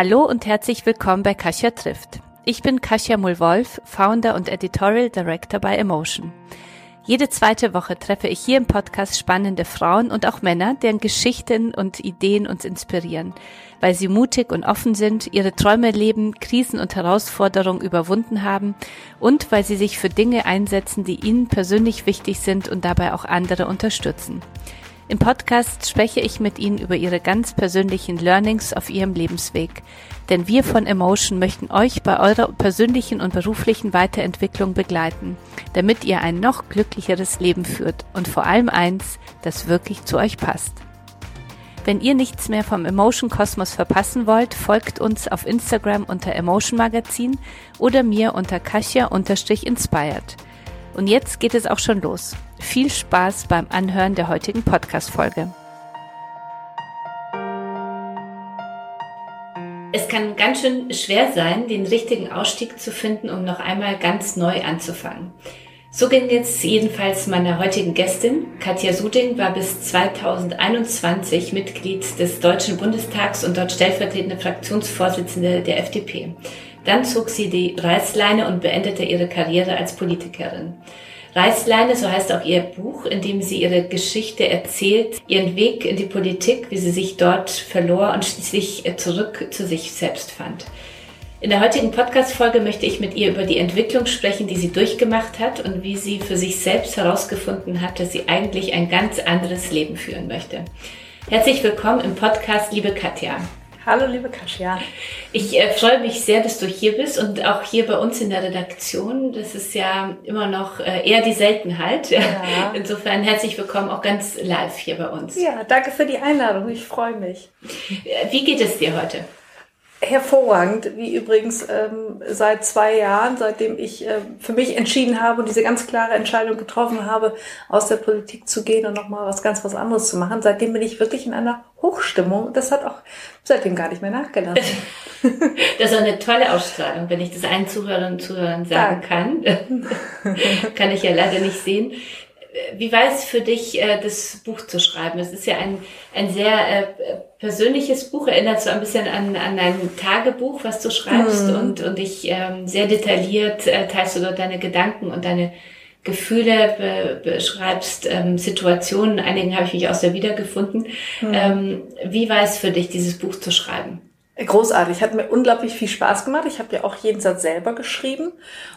Hallo und herzlich willkommen bei Kasia trifft. Ich bin Kasia Mulwolf, Founder und Editorial Director bei Emotion. Jede zweite Woche treffe ich hier im Podcast spannende Frauen und auch Männer, deren Geschichten und Ideen uns inspirieren, weil sie mutig und offen sind, ihre Träume leben, Krisen und Herausforderungen überwunden haben und weil sie sich für Dinge einsetzen, die ihnen persönlich wichtig sind und dabei auch andere unterstützen. Im Podcast spreche ich mit Ihnen über Ihre ganz persönlichen Learnings auf Ihrem Lebensweg. Denn wir von Emotion möchten euch bei eurer persönlichen und beruflichen Weiterentwicklung begleiten, damit ihr ein noch glücklicheres Leben führt und vor allem eins, das wirklich zu euch passt. Wenn ihr nichts mehr vom Emotion Kosmos verpassen wollt, folgt uns auf Instagram unter Emotion Magazin oder mir unter Kasia-inspired. Und jetzt geht es auch schon los. Viel Spaß beim Anhören der heutigen Podcast-Folge. Es kann ganz schön schwer sein, den richtigen Ausstieg zu finden, um noch einmal ganz neu anzufangen. So ging jetzt jedenfalls meiner heutigen Gästin. Katja Suding war bis 2021 Mitglied des Deutschen Bundestags und dort stellvertretende Fraktionsvorsitzende der FDP. Dann zog sie die Reißleine und beendete ihre Karriere als Politikerin. Reißleine, so heißt auch ihr Buch, in dem sie ihre Geschichte erzählt, ihren Weg in die Politik, wie sie sich dort verlor und schließlich zurück zu sich selbst fand. In der heutigen Podcast-Folge möchte ich mit ihr über die Entwicklung sprechen, die sie durchgemacht hat und wie sie für sich selbst herausgefunden hat, dass sie eigentlich ein ganz anderes Leben führen möchte. Herzlich willkommen im Podcast, liebe Katja. Hallo, liebe Kasia. Ich äh, freue mich sehr, dass du hier bist und auch hier bei uns in der Redaktion. Das ist ja immer noch äh, eher die Seltenheit. Ja. Insofern herzlich willkommen auch ganz live hier bei uns. Ja, danke für die Einladung. Ich freue mich. Wie geht es dir heute? Hervorragend, wie übrigens ähm, seit zwei Jahren, seitdem ich äh, für mich entschieden habe und diese ganz klare Entscheidung getroffen habe, aus der Politik zu gehen und nochmal was ganz was anderes zu machen. Seitdem bin ich wirklich in einer Hochstimmung. Das hat auch seitdem gar nicht mehr nachgelassen. das ist eine tolle Ausstrahlung, wenn ich das allen Zuhörerinnen und Zuhörern sagen kann. kann ich ja leider nicht sehen wie war es für dich, äh, das Buch zu schreiben? Es ist ja ein, ein sehr äh, persönliches Buch, erinnert so ein bisschen an, an ein Tagebuch, was du schreibst mhm. und, und ich ähm, sehr detailliert äh, teilst du dort deine Gedanken und deine Gefühle, be, beschreibst ähm, Situationen, einigen habe ich mich aus der wiedergefunden. Mhm. Ähm, wie war es für dich, dieses Buch zu schreiben? Großartig, hat mir unglaublich viel Spaß gemacht. Ich habe ja auch jeden Satz selber geschrieben.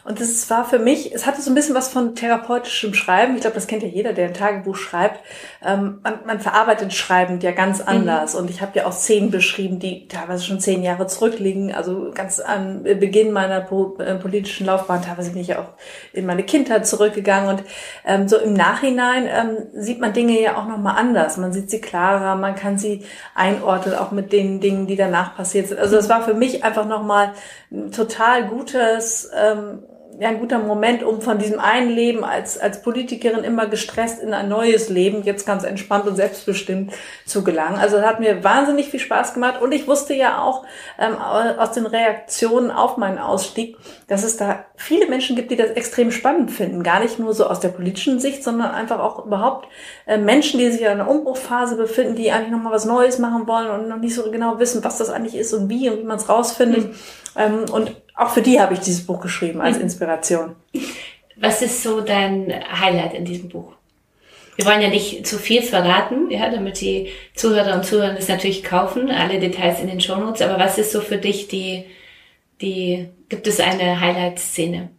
Und es war für mich, es hatte so ein bisschen was von therapeutischem Schreiben. Ich glaube, das kennt ja jeder, der ein Tagebuch schreibt. Ähm, man, man verarbeitet Schreibend ja ganz mhm. anders. Mhm. Und ich habe ja auch Szenen beschrieben, die teilweise schon zehn Jahre zurückliegen. Also ganz am Beginn meiner äh, politischen Laufbahn. Teilweise bin ich ja auch in meine Kindheit zurückgegangen. Und ähm, so im Nachhinein ähm, sieht man Dinge ja auch nochmal anders. Man sieht sie klarer, man kann sie einordnen, auch mit den Dingen, die danach passieren passiert sind. Also das war für mich einfach nochmal ein total gutes ähm, ein guter Moment, um von diesem einen Leben als, als Politikerin immer gestresst in ein neues Leben, jetzt ganz entspannt und selbstbestimmt zu gelangen. Also das hat mir wahnsinnig viel Spaß gemacht und ich wusste ja auch ähm, aus den Reaktionen auf meinen Ausstieg, dass es da viele Menschen gibt, die das extrem spannend finden. Gar nicht nur so aus der politischen Sicht, sondern einfach auch überhaupt äh, Menschen, die sich in einer Umbruchphase befinden, die eigentlich nochmal was Neues machen wollen und noch nicht so genau wissen, was das eigentlich ist und wie und wie man es rausfindet. Mhm. Ähm, und auch für die habe ich dieses Buch geschrieben als mhm. Inspiration. Was ist so dein Highlight in diesem Buch? Wir wollen ja nicht zu viel verraten, ja, damit die Zuhörer und Zuhörer das natürlich kaufen, alle Details in den Shownotes. Aber was ist so für dich die, die, gibt es eine Highlight-Szene?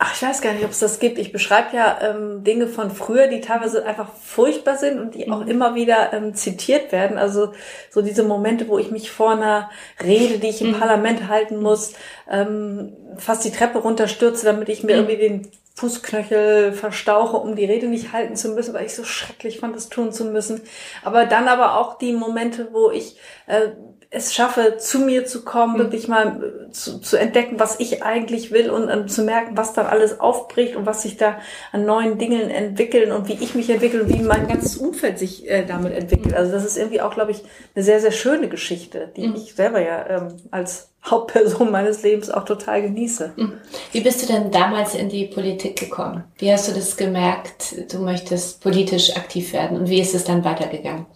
Ach, ich weiß gar nicht, ob es das gibt. Ich beschreibe ja ähm, Dinge von früher, die teilweise einfach furchtbar sind und die auch mhm. immer wieder ähm, zitiert werden. Also so diese Momente, wo ich mich vor einer Rede, die ich im mhm. Parlament halten muss, ähm, fast die Treppe runterstürze, damit ich mir mhm. irgendwie den Fußknöchel verstauche, um die Rede nicht halten zu müssen, weil ich so schrecklich fand, das tun zu müssen. Aber dann aber auch die Momente, wo ich äh, es schaffe, zu mir zu kommen, mhm. wirklich mal äh, zu, zu entdecken, was ich eigentlich will und um, zu merken, was dann alles aufbricht und was sich da an neuen Dingen entwickeln und wie ich mich entwickle und wie mein ganzes Umfeld sich äh, damit entwickelt. Also das ist irgendwie auch, glaube ich, eine sehr, sehr schöne Geschichte, die mhm. ich selber ja ähm, als Hauptperson meines Lebens auch total genieße. Mhm. Wie bist du denn damals in die Politik gekommen? Wie hast du das gemerkt, du möchtest politisch aktiv werden und wie ist es dann weitergegangen?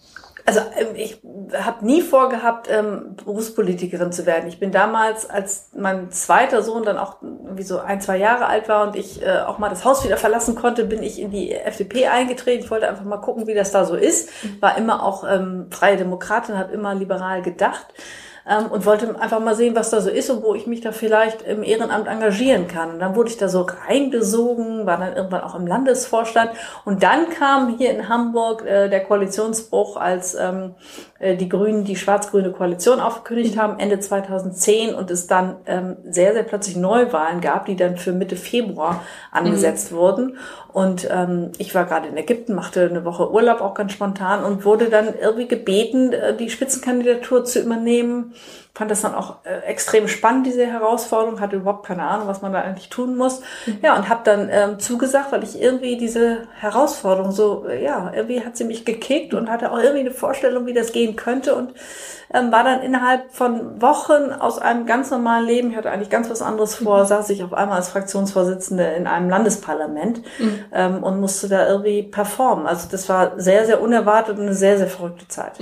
Also ähm, ich habe nie vorgehabt, ähm, Berufspolitikerin zu werden. Ich bin damals, als mein zweiter Sohn dann auch wie so ein, zwei Jahre alt war und ich äh, auch mal das Haus wieder verlassen konnte, bin ich in die FDP eingetreten. Ich wollte einfach mal gucken, wie das da so ist. War immer auch ähm, freie Demokratin, habe immer liberal gedacht ähm, und wollte einfach mal sehen, was da so ist und wo ich mich da vielleicht im Ehrenamt engagieren kann. Und dann wurde ich da so reingesogen, war dann irgendwann auch im Landesvorstand und dann kam hier in Hamburg äh, der Koalitionsbruch, als ähm, äh, die Grünen die schwarz-grüne Koalition aufgekündigt haben, Ende 2010 und es dann ähm, sehr, sehr plötzlich Neuwahlen gab, die dann für Mitte Februar angesetzt mhm. wurden. Und ähm, ich war gerade in Ägypten, machte eine Woche Urlaub auch ganz spontan und wurde dann irgendwie gebeten, äh, die Spitzenkandidatur zu übernehmen fand das dann auch äh, extrem spannend, diese Herausforderung, hatte überhaupt keine Ahnung, was man da eigentlich tun muss. Mhm. Ja, und habe dann ähm, zugesagt, weil ich irgendwie diese Herausforderung so, äh, ja, irgendwie hat sie mich gekickt und hatte auch irgendwie eine Vorstellung, wie das gehen könnte und ähm, war dann innerhalb von Wochen aus einem ganz normalen Leben, ich hatte eigentlich ganz was anderes vor, mhm. saß ich auf einmal als Fraktionsvorsitzende in einem Landesparlament mhm. ähm, und musste da irgendwie performen. Also das war sehr, sehr unerwartet und eine sehr, sehr verrückte Zeit.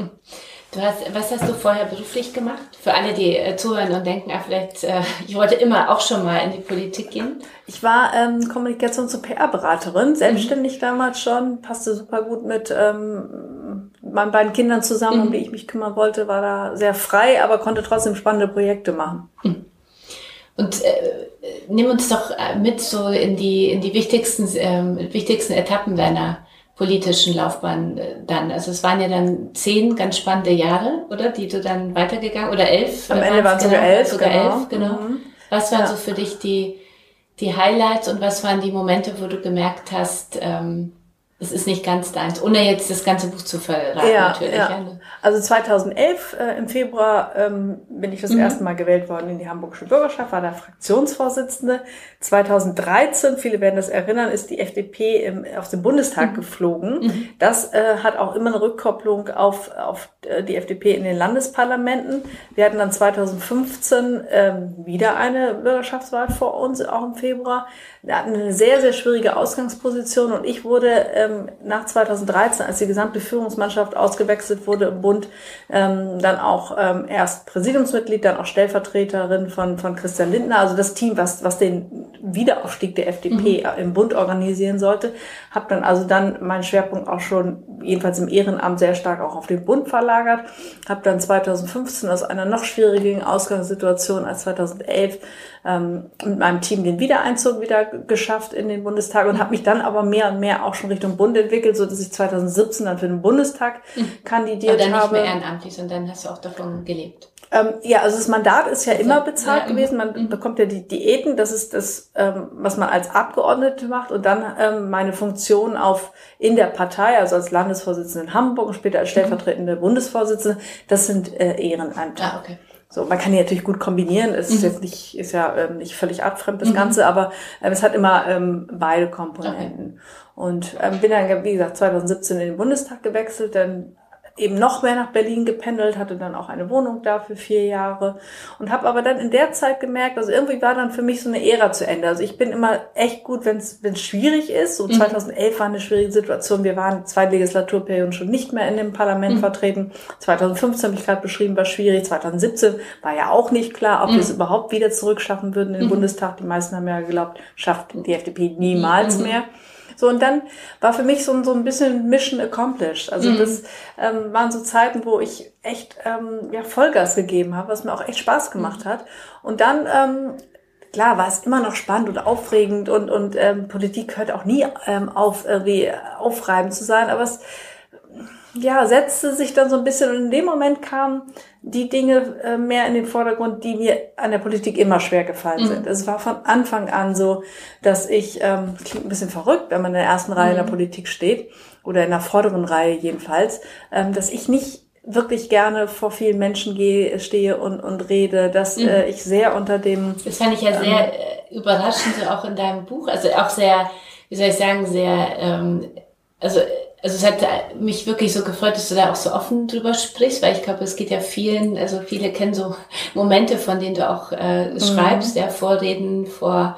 Du hast, was hast du vorher beruflich gemacht? Für alle, die äh, zuhören und denken, ah, vielleicht, äh, ich wollte immer auch schon mal in die Politik gehen. Ich war ähm, Kommunikations- und PR-Beraterin, selbstständig mhm. damals schon, passte super gut mit ähm, meinen beiden Kindern zusammen, mhm. um die ich mich kümmern wollte, war da sehr frei, aber konnte trotzdem spannende Projekte machen. Mhm. Und äh, nimm uns doch äh, mit so in die in die wichtigsten ähm, wichtigsten Etappen deiner politischen Laufbahn äh, dann? Also es waren ja dann zehn ganz spannende Jahre, oder? Die du dann weitergegangen oder elf? Am Ende waren es sogar elf. Sogar genau. elf, genau. Mhm. Was waren ja. so für dich die, die Highlights und was waren die Momente, wo du gemerkt hast, ähm, es ist nicht ganz deins, ohne jetzt das ganze Buch zu verraten ja, natürlich. Ja. Also 2011 äh, im Februar ähm, bin ich das mhm. erste Mal gewählt worden in die Hamburgische Bürgerschaft, war da Fraktionsvorsitzende. 2013, viele werden das erinnern, ist die FDP im, auf den Bundestag mhm. geflogen. Mhm. Das äh, hat auch immer eine Rückkopplung auf, auf äh, die FDP in den Landesparlamenten. Wir hatten dann 2015 ähm, wieder eine Bürgerschaftswahl vor uns, auch im Februar. Wir hatten eine sehr, sehr schwierige Ausgangsposition und ich wurde ähm, nach 2013, als die gesamte Führungsmannschaft ausgewechselt wurde im Bund, ähm, dann auch ähm, erst Präsidiumsmitglied, dann auch Stellvertreterin von, von Christian Lindner, also das Team, was, was den Wiederaufstieg der FDP mhm. im Bund organisieren sollte. Habe dann also dann meinen Schwerpunkt auch schon, jedenfalls im Ehrenamt, sehr stark auch auf den Bund verlagert. Habe dann 2015 aus einer noch schwierigen Ausgangssituation als 2011 ähm, mit meinem Team den Wiedereinzug wieder geschafft in den Bundestag und habe mich dann aber mehr und mehr auch schon Richtung Bund entwickelt, so dass ich 2017 dann für den Bundestag mhm. kandidiert aber dann habe. Nicht mehr ehrenamtlich, sondern hast du auch davon gelebt. Ähm, ja, also das Mandat ist ja also, immer bezahlt ja, gewesen. Man mhm. bekommt ja die Diäten. Das ist das, ähm, was man als Abgeordnete macht. Und dann ähm, meine Funktion auf in der Partei, also als Landesvorsitzende in Hamburg und später als mhm. stellvertretende mhm. Bundesvorsitzende. Das sind äh, Ehrenämter. Ah, okay. So, man kann die natürlich gut kombinieren. Es ist mhm. jetzt nicht, ist ja ähm, nicht völlig artfremd das mhm. Ganze, aber äh, es hat immer ähm, beide Komponenten. Okay. Und ähm, bin dann, wie gesagt, 2017 in den Bundestag gewechselt, dann eben noch mehr nach Berlin gependelt, hatte dann auch eine Wohnung da für vier Jahre und habe aber dann in der Zeit gemerkt, also irgendwie war dann für mich so eine Ära zu Ende. Also ich bin immer echt gut, wenn es schwierig ist. So 2011 mhm. war eine schwierige Situation. Wir waren zwei Legislaturperioden schon nicht mehr in dem Parlament mhm. vertreten. 2015 habe ich gerade beschrieben, war schwierig. 2017 war ja auch nicht klar, ob mhm. wir es überhaupt wieder zurückschaffen würden in den mhm. Bundestag. Die meisten haben ja geglaubt, schafft die FDP niemals mhm. mehr. So, und dann war für mich so, so ein bisschen Mission accomplished. Also mhm. das ähm, waren so Zeiten, wo ich echt ähm, ja, Vollgas gegeben habe, was mir auch echt Spaß gemacht mhm. hat. Und dann ähm, klar war es immer noch spannend und aufregend und, und ähm, Politik hört auch nie ähm, auf, irgendwie aufreibend zu sein, aber es ja, setzte sich dann so ein bisschen und in dem Moment kamen die Dinge äh, mehr in den Vordergrund, die mir an der Politik immer schwer gefallen mhm. sind. Es war von Anfang an so, dass ich, ähm, klingt ein bisschen verrückt, wenn man in der ersten Reihe mhm. in der mhm. Politik steht oder in der vorderen Reihe jedenfalls, ähm, dass ich nicht wirklich gerne vor vielen Menschen gehe, stehe und, und rede, dass mhm. äh, ich sehr unter dem... Das fand ich ja ähm, sehr äh, überraschend, auch in deinem Buch, also auch sehr, wie soll ich sagen, sehr, ähm, also also es hat mich wirklich so gefreut, dass du da auch so offen drüber sprichst, weil ich glaube, es geht ja vielen, also viele kennen so Momente, von denen du auch äh, mhm. schreibst, ja, Vorreden vor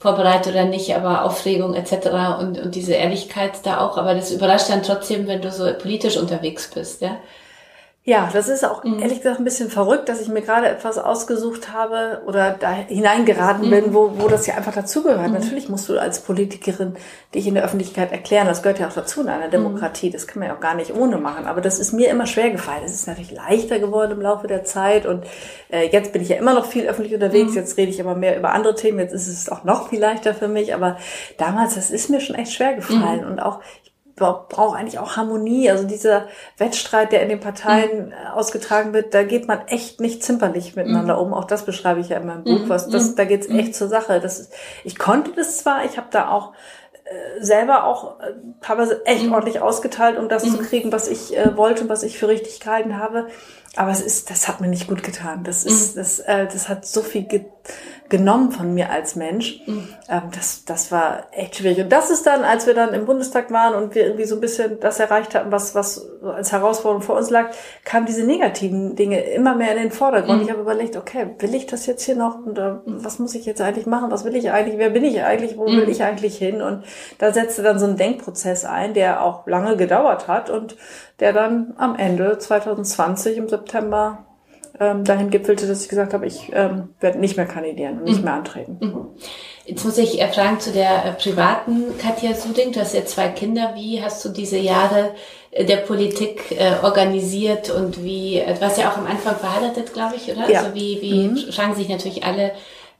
vorbereitet oder nicht, aber Aufregung etc. und, und diese Ehrlichkeit da auch. Aber das überrascht dann trotzdem, wenn du so politisch unterwegs bist, ja. Ja, das ist auch mhm. ehrlich gesagt ein bisschen verrückt, dass ich mir gerade etwas ausgesucht habe oder da hineingeraten mhm. bin, wo, wo das ja einfach dazugehört. Mhm. Natürlich musst du als Politikerin dich in der Öffentlichkeit erklären. Das gehört ja auch dazu in einer mhm. Demokratie. Das kann man ja auch gar nicht ohne machen. Aber das ist mir immer schwer gefallen. Es ist natürlich leichter geworden im Laufe der Zeit. Und äh, jetzt bin ich ja immer noch viel öffentlich unterwegs. Mhm. Jetzt rede ich aber mehr über andere Themen. Jetzt ist es auch noch viel leichter für mich. Aber damals, das ist mir schon echt schwer gefallen. Mhm. Und auch, braucht eigentlich auch Harmonie. Also dieser Wettstreit, der in den Parteien mhm. ausgetragen wird, da geht man echt nicht zimperlich miteinander mhm. um. Auch das beschreibe ich ja in meinem Buch. Mhm. Was, das, mhm. da geht's echt zur Sache. Das ist, ich konnte das zwar, ich habe da auch äh, selber auch äh, teilweise echt mhm. ordentlich ausgeteilt, um das mhm. zu kriegen, was ich äh, wollte, was ich für richtig gehalten habe. Aber es ist, das hat mir nicht gut getan. Das ist, mhm. das, äh, das hat so viel ge genommen von mir als Mensch. Mhm. Ähm, das, das war echt schwierig. Und das ist dann, als wir dann im Bundestag waren und wir irgendwie so ein bisschen das erreicht hatten, was, was als Herausforderung vor uns lag, kamen diese negativen Dinge immer mehr in den Vordergrund. Mhm. Ich habe überlegt, okay, will ich das jetzt hier noch? Und äh, was muss ich jetzt eigentlich machen? Was will ich eigentlich? Wer bin ich eigentlich? Wo will mhm. ich eigentlich hin? Und da setzte dann so ein Denkprozess ein, der auch lange gedauert hat und der dann am Ende 2020 im September ähm, dahin gipfelte, dass ich gesagt habe, ich ähm, werde nicht mehr kandidieren und nicht mhm. mehr antreten. Mhm. Jetzt muss ich fragen zu der äh, privaten Katja Suding. Du hast ja zwei Kinder. Wie hast du diese Jahre äh, der Politik äh, organisiert und wie, äh, du warst ja auch am Anfang verheiratet, glaube ich, oder? Ja. Also wie, wie mhm. fragen sich natürlich alle,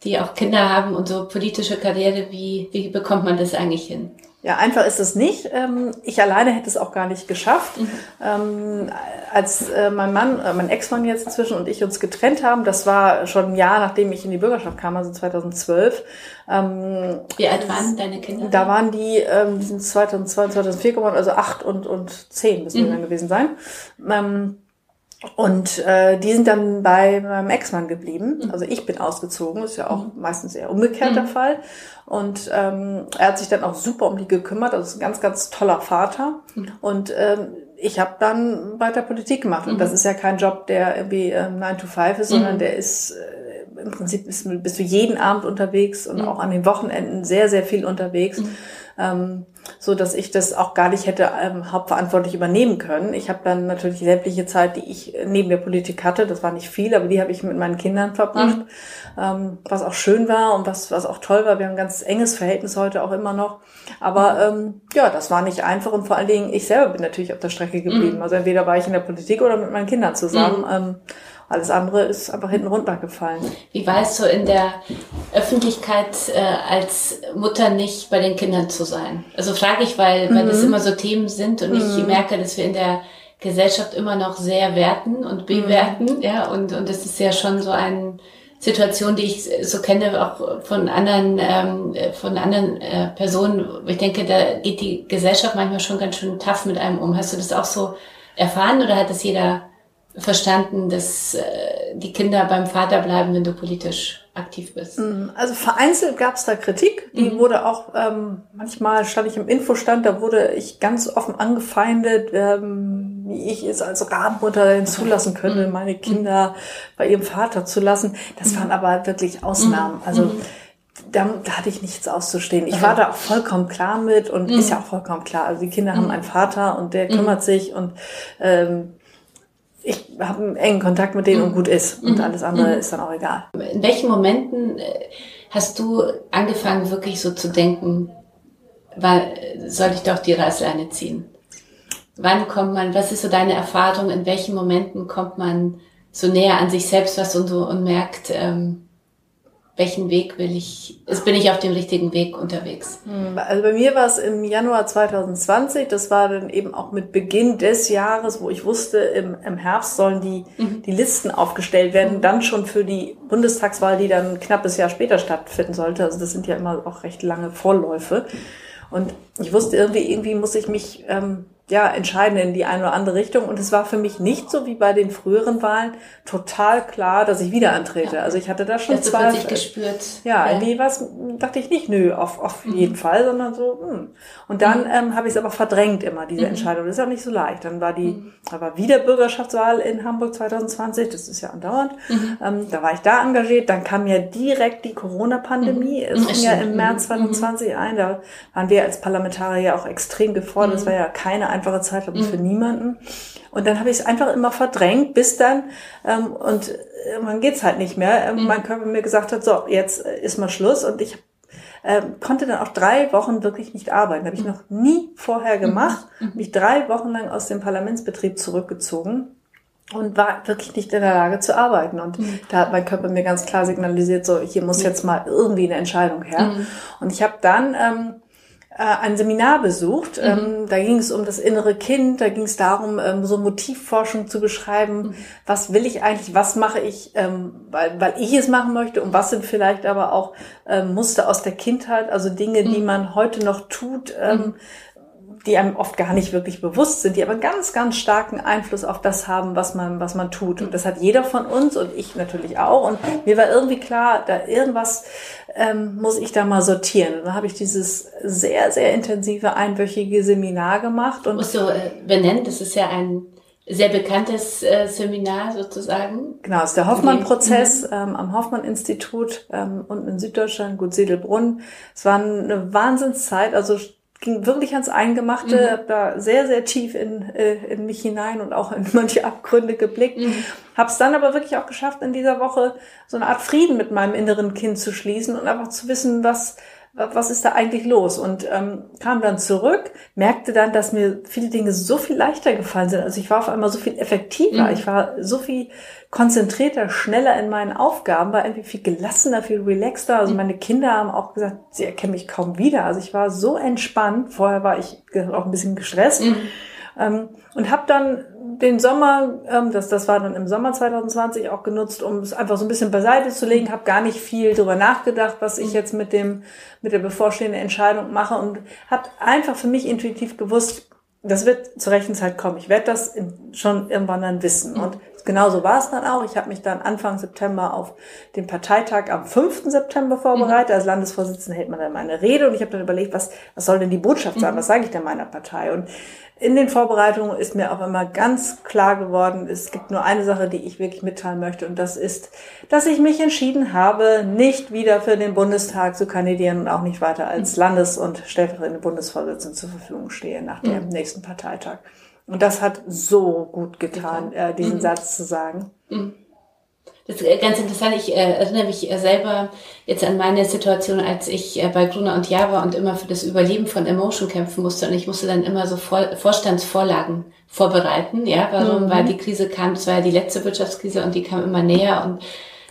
die auch Kinder haben und so politische Karriere, wie, wie bekommt man das eigentlich hin? Ja, einfach ist es nicht. Ähm, ich alleine hätte es auch gar nicht geschafft. Mhm. Ähm, als äh, mein Mann, äh, mein Ex-Mann jetzt inzwischen und ich uns getrennt haben, das war schon ein Jahr, nachdem ich in die Bürgerschaft kam, also 2012. Ähm, Wie alt waren deine Kinder? Da waren die, die sind 2002, 2004 geworden, also acht und, und zehn müssen mhm. dann gewesen sein. Und äh, die sind dann bei meinem Ex-Mann geblieben. Mhm. Also ich bin ausgezogen, ist ja auch mhm. meistens eher umgekehrt der mhm. Fall. Und ähm, er hat sich dann auch super um die gekümmert. Also ist ein ganz, ganz toller Vater. Und ähm, ich habe dann weiter Politik gemacht. Und das ist ja kein Job, der irgendwie ähm, 9 to 5 ist, sondern der ist äh, im Prinzip bist, bist du jeden Abend unterwegs und auch an den Wochenenden sehr, sehr viel unterwegs ähm, so dass ich das auch gar nicht hätte ähm, hauptverantwortlich übernehmen können. Ich habe dann natürlich die sämtliche Zeit, die ich neben der Politik hatte, das war nicht viel, aber die habe ich mit meinen Kindern verbracht, mhm. ähm, was auch schön war und was, was auch toll war. Wir haben ein ganz enges Verhältnis heute auch immer noch. Aber ähm, ja, das war nicht einfach und vor allen Dingen, ich selber bin natürlich auf der Strecke geblieben. Mhm. Also entweder war ich in der Politik oder mit meinen Kindern zusammen. Mhm. Ähm, alles andere ist einfach hinten runtergefallen. Wie war es so in der Öffentlichkeit äh, als Mutter nicht bei den Kindern zu sein? Also frage ich, weil, mhm. weil das immer so Themen sind und mhm. ich merke, dass wir in der Gesellschaft immer noch sehr werten und bewerten, mhm. ja, und, und das ist ja schon so eine Situation, die ich so kenne, auch von anderen, ähm, von anderen äh, Personen. Ich denke, da geht die Gesellschaft manchmal schon ganz schön tough mit einem um. Hast du das auch so erfahren oder hat das jeder verstanden, dass äh, die Kinder beim Vater bleiben, wenn du politisch aktiv bist? Mm, also vereinzelt gab es da Kritik, die mhm. wurde auch ähm, manchmal stand ich im Infostand, da wurde ich ganz offen angefeindet, ähm, wie ich es als Rabenmutter zulassen könnte, mhm. meine Kinder bei ihrem Vater zu lassen. Das mhm. waren aber wirklich Ausnahmen. Mhm. Also mhm. da, da, hatte ich nichts auszustehen. Ich war da auch vollkommen klar mit und ist ja auch vollkommen klar. Also die Kinder haben einen Vater und der kümmert sich und ähm, ich habe einen engen Kontakt mit denen und gut ist. Und mhm. alles andere mhm. ist dann auch egal. In welchen Momenten äh, hast du angefangen, wirklich so zu denken, weil, soll ich doch die Reißleine ziehen? Wann kommt man, was ist so deine Erfahrung, in welchen Momenten kommt man so näher an sich selbst was und so und merkt, ähm, welchen Weg will ich, ist, bin ich auf dem richtigen Weg unterwegs? Hm, also bei mir war es im Januar 2020, das war dann eben auch mit Beginn des Jahres, wo ich wusste, im, im Herbst sollen die, mhm. die Listen aufgestellt werden, mhm. dann schon für die Bundestagswahl, die dann ein knappes Jahr später stattfinden sollte. Also das sind ja immer auch recht lange Vorläufe. Und ich wusste irgendwie, irgendwie muss ich mich ähm, ja, entscheiden in die eine oder andere Richtung. Und es war für mich nicht so wie bei den früheren Wahlen total klar, dass ich wieder antrete. Ja. Also ich hatte da schon Hast zwei. Du gespürt. Ja, ja. irgendwie was dachte ich nicht, nö, auf, auf mhm. jeden Fall, sondern so, hm. Und dann mhm. ähm, habe ich es aber verdrängt immer, diese mhm. Entscheidung. Das ist auch nicht so leicht. Dann war die, mhm. da war wieder Bürgerschaftswahl in Hamburg 2020, das ist ja andauernd. Mhm. Ähm, da war ich da engagiert. Dann kam ja direkt die Corona-Pandemie. Mhm. Es ging ja im März 2020 ein. Da waren wir als Parlamentarier auch extrem gefordert. Das war ja keine einfache Zeit, glaube ich, für niemanden. Und dann habe ich es einfach immer verdrängt, bis dann, ähm, und äh, man geht's halt nicht mehr, ähm, mein Körper mir gesagt hat, so, jetzt ist mal Schluss. Und ich ähm, konnte dann auch drei Wochen wirklich nicht arbeiten. Habe ich noch nie vorher gemacht. Mhm. Mich drei Wochen lang aus dem Parlamentsbetrieb zurückgezogen und war wirklich nicht in der Lage zu arbeiten. Und mhm. da hat mein Körper mir ganz klar signalisiert, so hier muss jetzt mal irgendwie eine Entscheidung her. Mhm. Und ich habe dann ähm, äh, ein Seminar besucht. Mhm. Ähm, da ging es um das innere Kind, da ging es darum, ähm, so Motivforschung zu beschreiben. Mhm. Was will ich eigentlich, was mache ich, ähm, weil, weil ich es machen möchte und was sind vielleicht aber auch ähm, Muster aus der Kindheit, also Dinge, mhm. die man heute noch tut. Die einem oft gar nicht wirklich bewusst sind, die aber ganz, ganz starken Einfluss auf das haben, was man, was man tut. Und das hat jeder von uns und ich natürlich auch. Und mir war irgendwie klar, da irgendwas ähm, muss ich da mal sortieren. Und dann habe ich dieses sehr, sehr intensive einwöchige Seminar gemacht. Und Musst du äh, benennen, das ist ja ein sehr bekanntes äh, Seminar sozusagen. Genau, es ist der Hoffmann-Prozess mhm. ähm, am Hoffmann-Institut ähm, unten in Süddeutschland, Gut Siedelbrunn. Es war eine Wahnsinnszeit, also ging wirklich ans Eingemachte, mhm. habe da sehr, sehr tief in, äh, in mich hinein und auch in manche Abgründe geblickt. Mhm. Habe es dann aber wirklich auch geschafft, in dieser Woche so eine Art Frieden mit meinem inneren Kind zu schließen und einfach zu wissen, was was ist da eigentlich los? Und ähm, kam dann zurück, merkte dann, dass mir viele Dinge so viel leichter gefallen sind. Also ich war auf einmal so viel effektiver, mhm. ich war so viel konzentrierter, schneller in meinen Aufgaben, war irgendwie viel gelassener, viel relaxter. Also mhm. meine Kinder haben auch gesagt, sie erkennen mich kaum wieder. Also ich war so entspannt. Vorher war ich auch ein bisschen gestresst. Mhm. Ähm, und habe dann den Sommer, ähm, das, das war dann im Sommer 2020 auch genutzt, um es einfach so ein bisschen beiseite zu legen, habe gar nicht viel darüber nachgedacht, was ich jetzt mit dem mit der bevorstehenden Entscheidung mache und habe einfach für mich intuitiv gewusst, das wird zur rechten Zeit kommen. Ich werde das in, schon irgendwann dann wissen. Und genauso war es dann auch. Ich habe mich dann Anfang September auf den Parteitag am 5. September vorbereitet. Mhm. Als Landesvorsitzende hält man dann meine Rede und ich habe dann überlegt, was, was soll denn die Botschaft sein? Mhm. Was sage ich denn meiner Partei? Und in den Vorbereitungen ist mir auch immer ganz klar geworden, es gibt nur eine Sache, die ich wirklich mitteilen möchte und das ist, dass ich mich entschieden habe, nicht wieder für den Bundestag zu kandidieren und auch nicht weiter als Landes- und stellvertretende Bundesvorsitzende zur Verfügung stehe nach dem mhm. nächsten Parteitag. Und das hat so gut getan, äh, diesen mhm. Satz zu sagen. Mhm. Das ist ganz interessant. Ich äh, erinnere mich äh, selber jetzt an meine Situation, als ich äh, bei Gruner und war und immer für das Überleben von Emotion kämpfen musste. Und ich musste dann immer so Vor Vorstandsvorlagen vorbereiten. Ja, warum? Mhm. Weil die Krise kam, das war ja die letzte Wirtschaftskrise und die kam immer näher und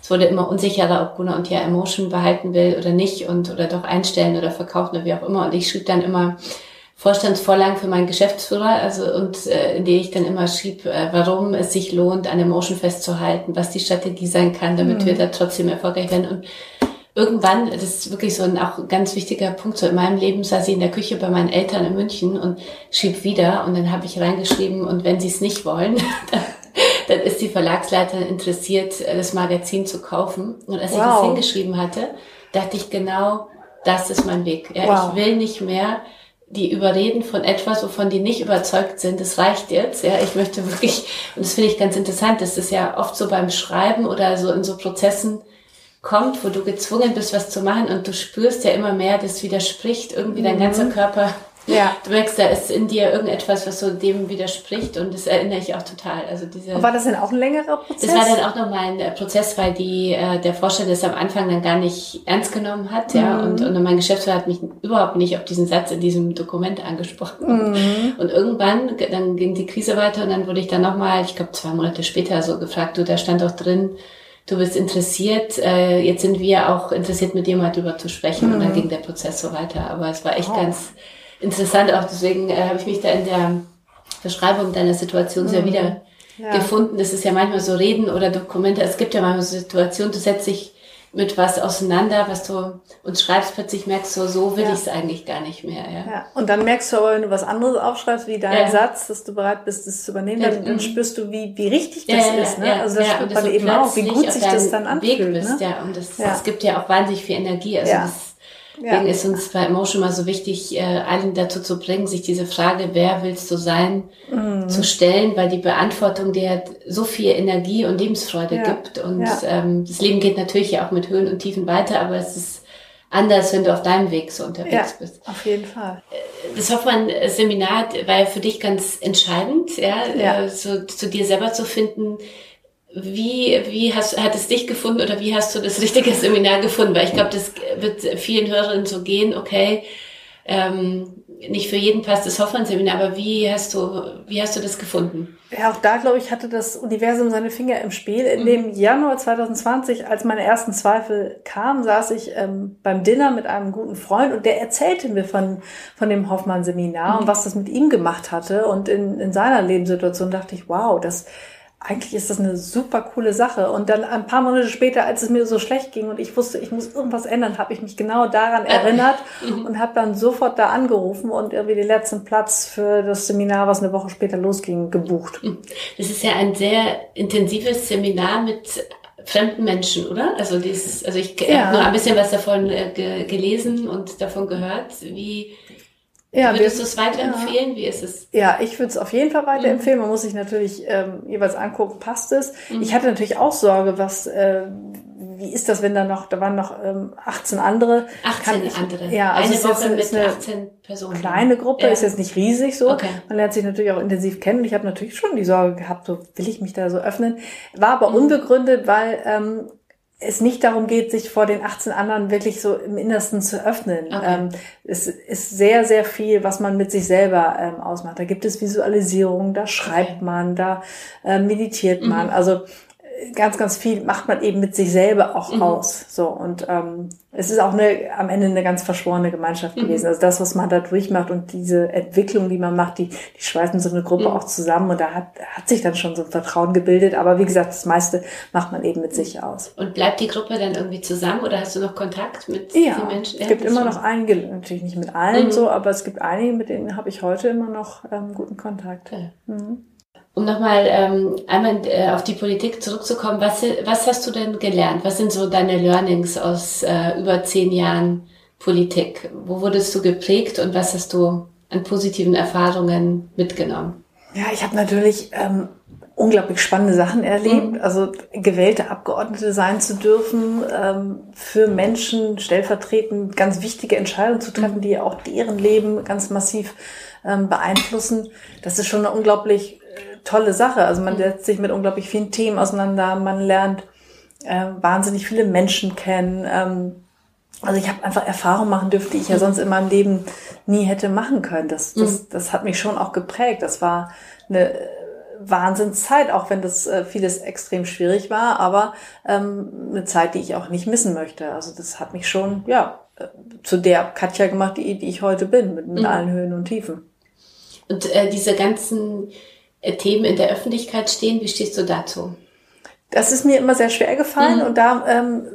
es wurde immer unsicherer, ob Gruner und Jahr Emotion behalten will oder nicht und oder doch einstellen oder verkaufen oder wie auch immer. Und ich schrieb dann immer Vorstandsvorlagen für meinen Geschäftsführer, also und äh, in denen ich dann immer schrieb, äh, warum es sich lohnt, an Emotion festzuhalten, was die Strategie sein kann, damit mhm. wir da trotzdem erfolgreich werden. Und irgendwann, das ist wirklich so ein auch ganz wichtiger Punkt, so in meinem Leben saß ich in der Küche bei meinen Eltern in München und schrieb wieder und dann habe ich reingeschrieben, und wenn sie es nicht wollen, dann, dann ist die Verlagsleiterin interessiert, das Magazin zu kaufen. Und als wow. ich das hingeschrieben hatte, dachte ich genau, das ist mein Weg. Ja, wow. Ich will nicht mehr die überreden von etwas, wovon die nicht überzeugt sind, das reicht jetzt. Ja, ich möchte wirklich, und das finde ich ganz interessant, dass das ja oft so beim Schreiben oder so in so Prozessen kommt, wo du gezwungen bist, was zu machen und du spürst ja immer mehr, das widerspricht irgendwie dein ganzer mhm. Körper ja. Du merkst, da ist in dir irgendetwas, was so dem widerspricht und das erinnere ich auch total. Also diese. Und war das denn auch ein längerer Prozess? Das war dann auch nochmal ein äh, Prozess, weil die äh, der Vorstand das am Anfang dann gar nicht ernst genommen hat, mhm. ja. Und, und mein Geschäftsführer hat mich überhaupt nicht auf diesen Satz in diesem Dokument angesprochen. Mhm. Und irgendwann, dann ging die Krise weiter und dann wurde ich dann nochmal, ich glaube zwei Monate später so gefragt, du, da stand auch drin, du bist interessiert, äh, jetzt sind wir auch interessiert, mit dir mal drüber zu sprechen. Mhm. Und dann mhm. ging der Prozess so weiter. Aber es war echt oh. ganz interessant auch. Deswegen äh, habe ich mich da in der Beschreibung deiner Situation sehr mhm. wieder ja. gefunden. Das ist ja manchmal so Reden oder Dokumente. Es gibt ja manchmal so Situationen, du setzt dich mit was auseinander, was du uns schreibst, plötzlich merkst du, so will ja. ich es eigentlich gar nicht mehr. Ja. ja. Und dann merkst du aber, wenn du was anderes aufschreibst, wie dein ja. Satz, dass du bereit bist, das zu übernehmen, dann, dann spürst du, wie, wie richtig das ist. Ne? Also das spürt man eben auch, wie gut sich das dann anfühlt. Bist, ne? Ja, und das, das gibt ja auch wahnsinnig viel Energie. Also das Deswegen ja. ist uns bei Emotion mal so wichtig, äh, allen dazu zu bringen, sich diese Frage, wer willst du sein, mhm. zu stellen, weil die Beantwortung dir so viel Energie und Lebensfreude ja. gibt. Und ja. ähm, das Leben geht natürlich ja auch mit Höhen und Tiefen weiter, aber es ist anders, wenn du auf deinem Weg so unterwegs ja, bist. Auf jeden Fall. Äh, das Hoffmann-Seminar war ja für dich ganz entscheidend, ja, ja. Äh, so, zu dir selber zu finden, wie, wie hast, hat es dich gefunden oder wie hast du das richtige Seminar gefunden? Weil ich glaube, das wird vielen Hörerinnen so gehen, okay, ähm, nicht für jeden passt das Hoffmann-Seminar, aber wie hast du, wie hast du das gefunden? Ja, auch da, glaube ich, hatte das Universum seine Finger im Spiel. In mhm. dem Januar 2020, als meine ersten Zweifel kamen, saß ich ähm, beim Dinner mit einem guten Freund und der erzählte mir von, von dem Hoffmann-Seminar mhm. und was das mit ihm gemacht hatte. Und in, in seiner Lebenssituation dachte ich, wow, das, eigentlich ist das eine super coole Sache. Und dann ein paar Monate später, als es mir so schlecht ging und ich wusste, ich muss irgendwas ändern, habe ich mich genau daran erinnert mhm. und habe dann sofort da angerufen und irgendwie den letzten Platz für das Seminar, was eine Woche später losging, gebucht. Mhm. Das ist ja ein sehr intensives Seminar mit fremden Menschen, oder? Also dieses, also ich ja. habe nur ein bisschen was davon äh, gelesen und davon gehört, wie ja, Würdest du es weiterempfehlen? Ja. Wie ist es? Ja, ich würde es auf jeden Fall weiterempfehlen. Mhm. Man muss sich natürlich ähm, jeweils angucken, passt es. Mhm. Ich hatte natürlich auch Sorge, was, äh, wie ist das, wenn da noch, da waren noch ähm, 18 andere. 18 ich, andere. Ja, also eine ist Woche jetzt, mit eine 18 Personen. Kleine Gruppe, ja. ist jetzt nicht riesig so. Okay. Man lernt sich natürlich auch intensiv kennen. Und ich habe natürlich schon die Sorge gehabt, so will ich mich da so öffnen. War aber mhm. unbegründet, weil ähm, es nicht darum geht, sich vor den 18 anderen wirklich so im Innersten zu öffnen. Okay. Ähm, es ist sehr, sehr viel, was man mit sich selber ähm, ausmacht. Da gibt es Visualisierung, da schreibt okay. man, da äh, meditiert man. Mhm. Also ganz, ganz viel macht man eben mit sich selber auch mhm. aus. So und ähm, es ist auch eine, am Ende eine ganz verschworene Gemeinschaft mhm. gewesen. Also das, was man da durchmacht und diese Entwicklung, die man macht, die, die schweißen so eine Gruppe mhm. auch zusammen und da hat, hat sich dann schon so ein Vertrauen gebildet. Aber wie gesagt, das meiste macht man eben mit sich aus. Und bleibt die Gruppe dann irgendwie zusammen oder hast du noch Kontakt mit ja, den Menschen? Ja, es gibt immer noch einige, natürlich nicht mit allen mhm. so, aber es gibt einige, mit denen habe ich heute immer noch ähm, guten Kontakt. Ja. Mhm. Um nochmal ähm, einmal äh, auf die Politik zurückzukommen, was, was hast du denn gelernt? Was sind so deine Learnings aus äh, über zehn Jahren Politik? Wo wurdest du geprägt und was hast du an positiven Erfahrungen mitgenommen? Ja, ich habe natürlich ähm, unglaublich spannende Sachen erlebt. Mhm. Also gewählte Abgeordnete sein zu dürfen, ähm, für Menschen stellvertretend ganz wichtige Entscheidungen zu treffen, mhm. die auch deren Leben ganz massiv ähm, beeinflussen. Das ist schon eine unglaublich tolle Sache. Also man mhm. setzt sich mit unglaublich vielen Themen auseinander, man lernt äh, wahnsinnig viele Menschen kennen. Ähm, also ich habe einfach Erfahrungen machen dürfen, die ich ja mhm. sonst in meinem Leben nie hätte machen können. Das, das, mhm. das hat mich schon auch geprägt. Das war eine Wahnsinnszeit, auch wenn das äh, vieles extrem schwierig war, aber ähm, eine Zeit, die ich auch nicht missen möchte. Also das hat mich schon, ja, äh, zu der Katja gemacht, die, die ich heute bin, mit, mit mhm. allen Höhen und Tiefen. Und äh, diese ganzen Themen in der Öffentlichkeit stehen. Wie stehst du dazu? Das ist mir immer sehr schwer gefallen mhm. und da ähm,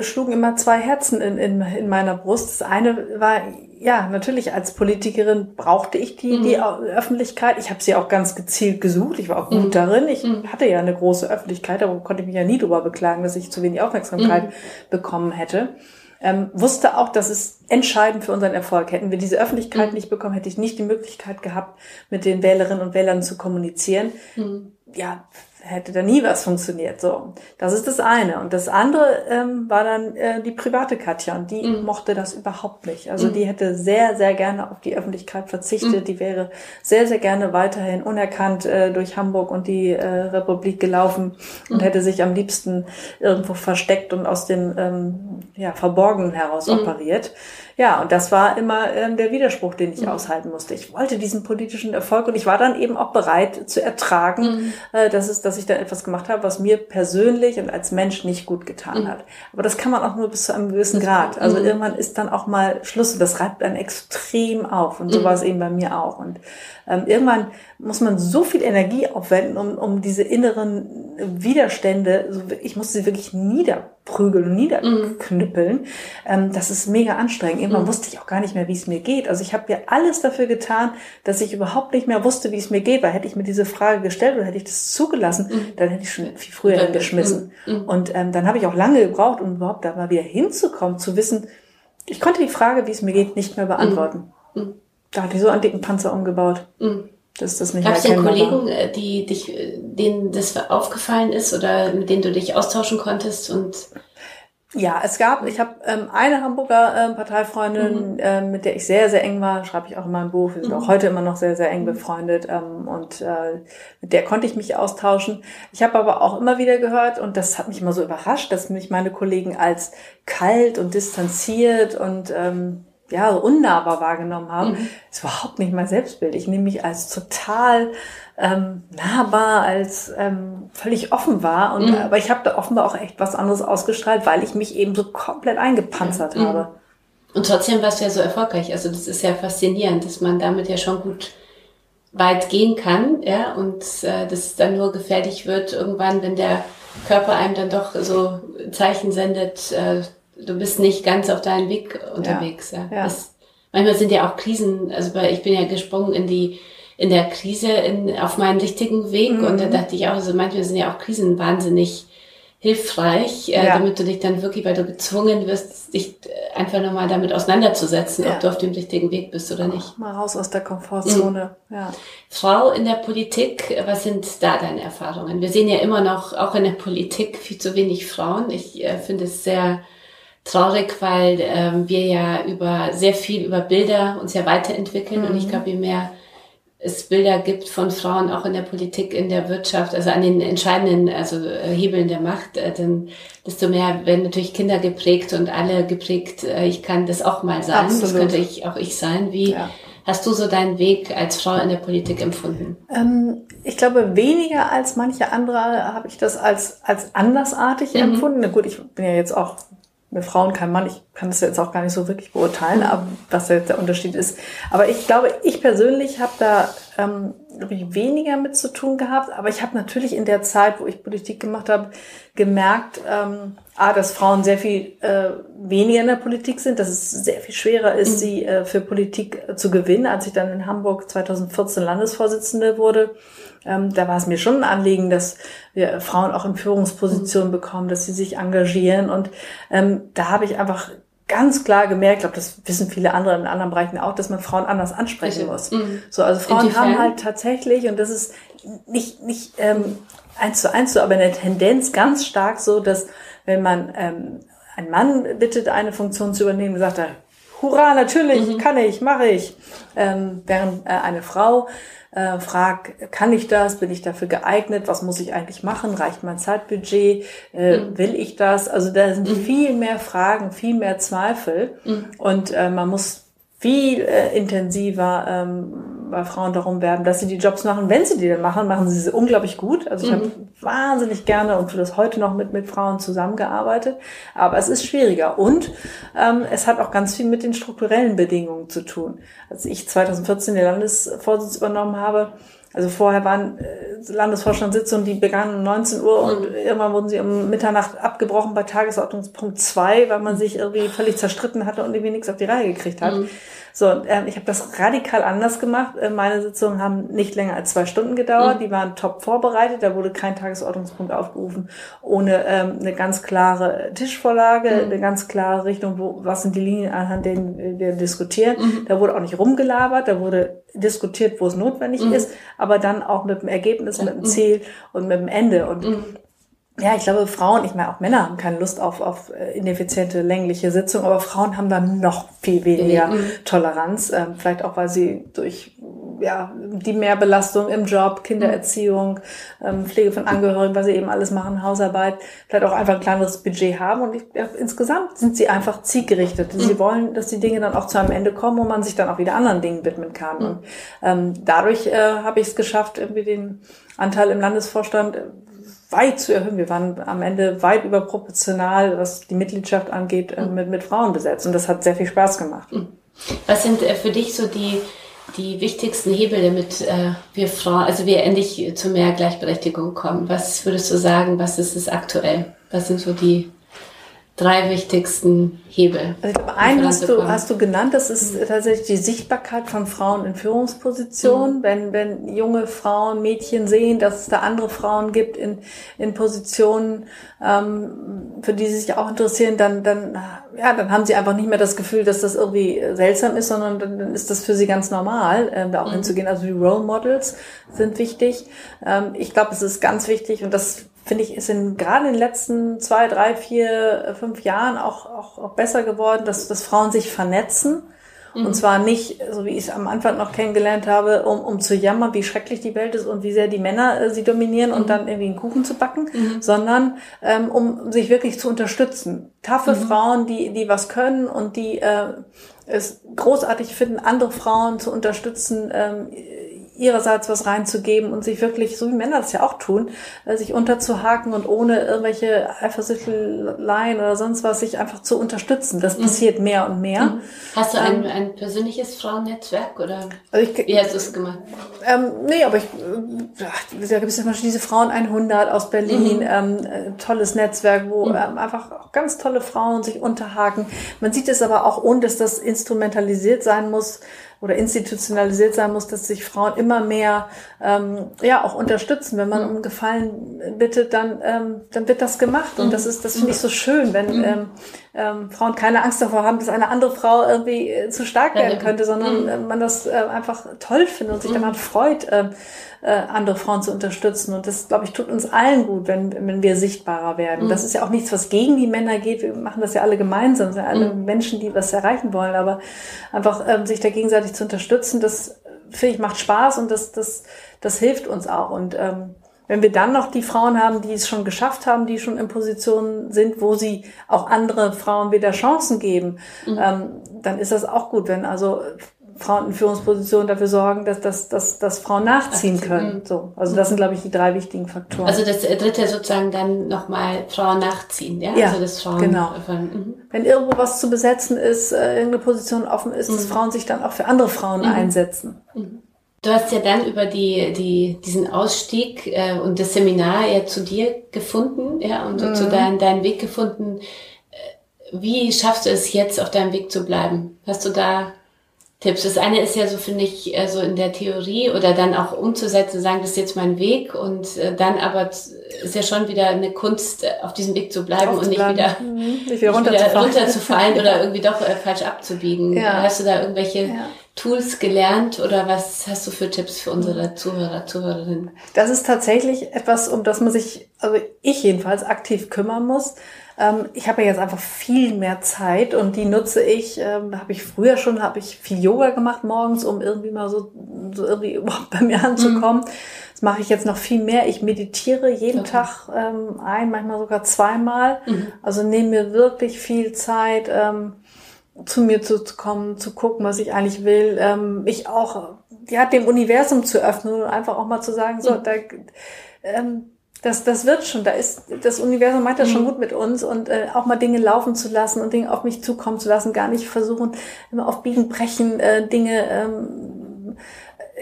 schlugen immer zwei Herzen in, in, in meiner Brust. Das eine war, ja, natürlich als Politikerin brauchte ich die, mhm. die Öffentlichkeit. Ich habe sie auch ganz gezielt gesucht. Ich war auch gut mhm. darin. Ich mhm. hatte ja eine große Öffentlichkeit, aber konnte ich mich ja nie darüber beklagen, dass ich zu wenig Aufmerksamkeit mhm. bekommen hätte ähm, wusste auch, dass es entscheidend für unseren Erfolg. Hätten wir diese Öffentlichkeit mhm. nicht bekommen, hätte ich nicht die Möglichkeit gehabt, mit den Wählerinnen und Wählern zu kommunizieren. Mhm. Ja, hätte da nie was funktioniert. So, das ist das eine. Und das andere ähm, war dann äh, die private Katja und die mhm. mochte das überhaupt nicht. Also mhm. die hätte sehr, sehr gerne auf die Öffentlichkeit verzichtet. Mhm. Die wäre sehr, sehr gerne weiterhin unerkannt äh, durch Hamburg und die äh, Republik gelaufen und mhm. hätte sich am liebsten irgendwo versteckt und aus dem ähm, ja, Verborgenen heraus mhm. operiert. Ja, und das war immer ähm, der Widerspruch, den ich mhm. aushalten musste. Ich wollte diesen politischen Erfolg und ich war dann eben auch bereit zu ertragen, äh, dass es dass ich da etwas gemacht habe, was mir persönlich und als Mensch nicht gut getan mhm. hat. Aber das kann man auch nur bis zu einem gewissen Grad. Also mhm. irgendwann ist dann auch mal Schluss. Das reibt einen extrem auf. Und so mhm. war es eben bei mir auch. Und ähm, irgendwann muss man so viel Energie aufwenden, um, um diese inneren Widerstände, so, ich muss sie wirklich niederprügeln und niederknüppeln. Mhm. Ähm, das ist mega anstrengend. Irgendwann mhm. wusste ich auch gar nicht mehr, wie es mir geht. Also ich habe ja alles dafür getan, dass ich überhaupt nicht mehr wusste, wie es mir geht. Weil hätte ich mir diese Frage gestellt oder hätte ich das zugelassen, mhm. dann hätte ich schon viel früher hingeschmissen. Mhm. Mhm. Und ähm, dann habe ich auch lange gebraucht, um überhaupt da mal wieder hinzukommen, zu wissen, ich konnte die Frage, wie es mir geht, nicht mehr beantworten. Mhm. Da hatte ich so einen dicken Panzer umgebaut. Dass das nicht Gab es denn Kollegen. Äh, die dich, äh, denen das aufgefallen ist oder mit denen du dich austauschen konntest und ja, es gab, ich habe ähm, eine Hamburger ähm, Parteifreundin, mhm. ähm, mit der ich sehr, sehr eng war, schreibe ich auch in meinem Buch, wir sind mhm. auch heute immer noch sehr, sehr eng mhm. befreundet ähm, und äh, mit der konnte ich mich austauschen. Ich habe aber auch immer wieder gehört, und das hat mich immer so überrascht, dass mich meine Kollegen als kalt und distanziert und ähm, ja, unnahbar wahrgenommen haben, mhm. ist überhaupt nicht mein Selbstbild. Ich nehme mich als total ähm, nahbar, als ähm, völlig offen war. Und, mhm. Aber ich habe da offenbar auch echt was anderes ausgestrahlt, weil ich mich eben so komplett eingepanzert mhm. habe. Und trotzdem warst du ja so erfolgreich. Also das ist ja faszinierend, dass man damit ja schon gut weit gehen kann, ja, und äh, dass es dann nur gefährlich wird irgendwann, wenn der Körper einem dann doch so Zeichen sendet, äh, du bist nicht ganz auf deinem Weg unterwegs. Ja. ja. Das, manchmal sind ja auch Krisen, also bei, ich bin ja gesprungen in die in der Krise in, auf meinen richtigen Weg mhm. und da dachte ich auch, also manchmal sind ja auch Krisen wahnsinnig hilfreich, äh, ja. damit du dich dann wirklich, weil du gezwungen wirst, dich einfach nochmal damit auseinanderzusetzen, ja. ob du auf dem richtigen Weg bist oder nicht. Mal raus aus der Komfortzone. Mhm. Ja. Frau in der Politik, was sind da deine Erfahrungen? Wir sehen ja immer noch, auch in der Politik, viel zu wenig Frauen. Ich äh, finde es sehr traurig, weil ähm, wir ja über sehr viel über Bilder uns ja weiterentwickeln mhm. und ich mhm. glaube, je mehr es Bilder gibt von Frauen auch in der Politik, in der Wirtschaft, also an den entscheidenden, also äh, Hebeln der Macht, äh, dann desto mehr werden natürlich Kinder geprägt und alle geprägt, äh, ich kann das auch mal sein, Absolut. das könnte ich auch ich sein. Wie ja. hast du so deinen Weg als Frau in der Politik empfunden? Ähm, ich glaube, weniger als manche andere habe ich das als, als andersartig mhm. empfunden. Na gut, ich bin ja jetzt auch eine Frau und kein Mann. Ich kann das jetzt auch gar nicht so wirklich beurteilen, aber was jetzt der Unterschied ist. Aber ich glaube, ich persönlich habe da ähm, ich, weniger mit zu tun gehabt. Aber ich habe natürlich in der Zeit, wo ich Politik gemacht habe, gemerkt, ähm, A, dass Frauen sehr viel äh, weniger in der Politik sind, dass es sehr viel schwerer ist, mhm. sie äh, für Politik äh, zu gewinnen. Als ich dann in Hamburg 2014 Landesvorsitzende wurde, ähm, da war es mir schon ein Anliegen, dass wir Frauen auch in Führungspositionen bekommen, dass sie sich engagieren. Und ähm, da habe ich einfach ganz klar gemerkt, ich glaube, das wissen viele andere in anderen Bereichen auch, dass man Frauen anders ansprechen muss. Mhm. So, also Frauen haben halt tatsächlich, und das ist nicht, nicht ähm, eins zu eins so, aber in der Tendenz ganz stark so, dass wenn man ähm, einen Mann bittet, eine Funktion zu übernehmen, sagt er, hurra, natürlich, mhm. kann ich, mache ich. Ähm, während äh, eine Frau äh, frag, kann ich das, bin ich dafür geeignet, was muss ich eigentlich machen, reicht mein Zeitbudget, äh, mhm. will ich das? Also da sind mhm. viel mehr Fragen, viel mehr Zweifel mhm. und äh, man muss viel äh, intensiver ähm, bei Frauen darum werben, dass sie die Jobs machen. Wenn sie die dann machen, machen sie sie unglaublich gut. Also ich mhm. habe wahnsinnig gerne und für das heute noch mit, mit Frauen zusammengearbeitet. Aber es ist schwieriger. Und ähm, es hat auch ganz viel mit den strukturellen Bedingungen zu tun. Als ich 2014 den Landesvorsitz übernommen habe, also vorher waren äh, Landesvorstandssitzungen, die begannen um 19 Uhr und mhm. irgendwann wurden sie um Mitternacht abgebrochen bei Tagesordnungspunkt 2, weil man sich irgendwie völlig zerstritten hatte und irgendwie nichts auf die Reihe gekriegt hat. Mhm. So, ähm, ich habe das radikal anders gemacht. Äh, meine Sitzungen haben nicht länger als zwei Stunden gedauert. Mhm. Die waren top vorbereitet. Da wurde kein Tagesordnungspunkt aufgerufen, ohne ähm, eine ganz klare Tischvorlage, mhm. eine ganz klare Richtung, wo, was sind die Linien, anhand denen wir diskutieren. Mhm. Da wurde auch nicht rumgelabert, da wurde diskutiert, wo es notwendig mhm. ist, aber dann auch mit dem Ergebnis, mit dem mhm. Ziel und mit dem Ende. Und mhm ja, ich glaube, Frauen, ich meine, auch Männer haben keine Lust auf, auf äh, ineffiziente, längliche Sitzungen, aber Frauen haben dann noch viel weniger mhm. Toleranz. Ähm, vielleicht auch, weil sie durch ja, die Mehrbelastung im Job, Kindererziehung, ähm, Pflege von Angehörigen, was sie eben alles machen, Hausarbeit, vielleicht auch einfach ein kleineres Budget haben. Und ich, ja, insgesamt sind sie einfach zielgerichtet. Sie mhm. wollen, dass die Dinge dann auch zu einem Ende kommen, wo man sich dann auch wieder anderen Dingen widmen kann. Mhm. Und ähm, dadurch äh, habe ich es geschafft, irgendwie den Anteil im Landesvorstand weit zu erhöhen. Wir waren am Ende weit überproportional, was die Mitgliedschaft angeht, äh, mit, mit Frauen besetzt. Und das hat sehr viel Spaß gemacht. Mhm. Was sind äh, für dich so die, die wichtigsten Hebel, damit äh, wir Frauen, also wir endlich zu mehr Gleichberechtigung kommen? Was würdest du sagen, was ist es aktuell? Was sind so die drei wichtigsten Hebel. Also ich glaube, einen hast du, hast du genannt, das ist mhm. tatsächlich die Sichtbarkeit von Frauen in Führungspositionen. Mhm. Wenn, wenn junge Frauen, Mädchen sehen, dass es da andere Frauen gibt in, in Positionen, ähm, für die sie sich auch interessieren, dann, dann, ja, dann haben sie einfach nicht mehr das Gefühl, dass das irgendwie seltsam ist, sondern dann, dann ist das für sie ganz normal, äh, da auch mhm. hinzugehen. Also die Role Models sind wichtig. Ähm, ich glaube, es ist ganz wichtig und das finde ich, ist in, gerade in den letzten zwei, drei, vier, fünf Jahren auch, auch, auch besser geworden, dass, dass Frauen sich vernetzen. Mhm. Und zwar nicht, so wie ich es am Anfang noch kennengelernt habe, um, um zu jammern, wie schrecklich die Welt ist und wie sehr die Männer äh, sie dominieren mhm. und dann irgendwie einen Kuchen zu backen, mhm. sondern ähm, um sich wirklich zu unterstützen. Taffe mhm. Frauen, die, die was können und die äh, es großartig finden, andere Frauen zu unterstützen, ähm, ihrerseits was reinzugeben und sich wirklich, so wie Männer das ja auch tun, äh, sich unterzuhaken und ohne irgendwelche Eifersüchteleien oder sonst was, sich einfach zu unterstützen. Das mhm. passiert mehr und mehr. Mhm. Hast du ein, ähm, ein persönliches Frauennetzwerk oder also ich, wie hast du es gemacht? Ähm, nee, aber ich, äh, da gibt es zum Beispiel diese Frauen 100 aus Berlin, mhm. ähm, äh, tolles Netzwerk, wo mhm. ähm, einfach auch ganz tolle Frauen sich unterhaken. Man sieht es aber auch, ohne dass das instrumentalisiert sein muss, oder institutionalisiert sein muss, dass sich Frauen immer mehr ähm, ja auch unterstützen. Wenn man um Gefallen bittet, dann ähm, dann wird das gemacht und mhm. das ist das finde ich so schön, wenn mhm. ähm, ähm, Frauen keine Angst davor haben, dass eine andere Frau irgendwie äh, zu stark werden könnte, sondern mhm. äh, man das äh, einfach toll findet und sich daran freut. Äh, äh, andere Frauen zu unterstützen. Und das, glaube ich, tut uns allen gut, wenn, wenn wir sichtbarer werden. Mhm. Das ist ja auch nichts, was gegen die Männer geht. Wir machen das ja alle gemeinsam. Das sind ja alle mhm. Menschen, die was erreichen wollen. Aber einfach ähm, sich da gegenseitig zu unterstützen, das finde ich macht Spaß und das, das, das hilft uns auch. Und ähm, wenn wir dann noch die Frauen haben, die es schon geschafft haben, die schon in Positionen sind, wo sie auch andere Frauen wieder Chancen geben, mhm. ähm, dann ist das auch gut, wenn also Frauen in Führungspositionen dafür sorgen, dass, dass, dass, dass Frauen nachziehen können. So, also das sind, glaube ich, die drei wichtigen Faktoren. Also das dritte sozusagen dann nochmal Frauen nachziehen, ja? ja also das Frauen genau. Mhm. Wenn irgendwo was zu besetzen ist, äh, irgendeine Position offen ist, mhm. dass Frauen sich dann auch für andere Frauen mhm. einsetzen. Mhm. Du hast ja dann über die, die, diesen Ausstieg äh, und das Seminar ja zu dir gefunden, ja, und so zu mhm. dein, deinen Weg gefunden. Äh, wie schaffst du es jetzt, auf deinem Weg zu bleiben? Hast du da Tipps. Das eine ist ja so, finde ich, äh, so in der Theorie oder dann auch umzusetzen, sagen, das ist jetzt mein Weg und äh, dann aber ist ja schon wieder eine Kunst, äh, auf diesem Weg zu bleiben und nicht wieder, mhm. nicht wieder, runterzufallen. Runterzufallen oder irgendwie doch falsch abzubiegen. Ja. Hast du da irgendwelche ja. Tools gelernt oder was hast du für Tipps für unsere Zuhörer, Zuhörerinnen? Das ist tatsächlich etwas, um das man sich, also ich jedenfalls aktiv kümmern muss. Ähm, ich habe ja jetzt einfach viel mehr Zeit und die nutze ich, ähm, habe ich früher schon, habe ich viel Yoga gemacht morgens, um irgendwie mal so, so irgendwie überhaupt bei mir anzukommen. Mhm. Das mache ich jetzt noch viel mehr. Ich meditiere jeden okay. Tag ähm, ein, manchmal sogar zweimal. Mhm. Also nehme mir wirklich viel Zeit, ähm, zu mir zu, kommen, zu gucken, was ich eigentlich will, ähm, mich auch ja dem Universum zu öffnen und einfach auch mal zu sagen, so, mhm. da ähm, das, das wird schon, da ist, das Universum meint das mhm. schon gut mit uns und äh, auch mal Dinge laufen zu lassen und Dinge auf mich zukommen zu lassen, gar nicht versuchen, immer auf Biegen, Brechen äh, Dinge ähm,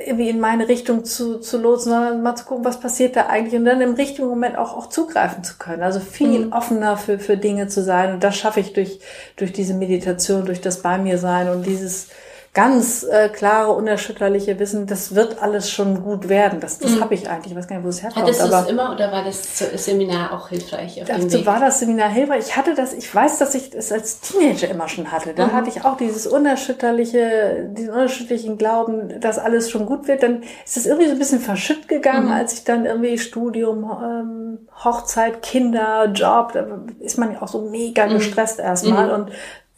irgendwie in meine Richtung zu, zu lotsen, sondern mal zu gucken, was passiert da eigentlich und dann im richtigen Moment auch, auch zugreifen zu können. Also viel mhm. offener für, für Dinge zu sein und das schaffe ich durch, durch diese Meditation, durch das Bei mir sein und dieses, ganz äh, klare, unerschütterliche Wissen, das wird alles schon gut werden. Das, das mhm. habe ich eigentlich. Ich weiß gar nicht, wo es herkommt. Hattest du es immer oder war das Seminar auch hilfreich? Auf dazu war das Seminar hilfreich. Ich hatte das, ich weiß, dass ich es als Teenager immer schon hatte. Da mhm. hatte ich auch dieses unerschütterliche, diesen unerschütterlichen Glauben, dass alles schon gut wird. Dann ist es irgendwie so ein bisschen verschütt gegangen, mhm. als ich dann irgendwie Studium, ähm, Hochzeit, Kinder, Job, da ist man ja auch so mega mhm. gestresst erstmal mhm. und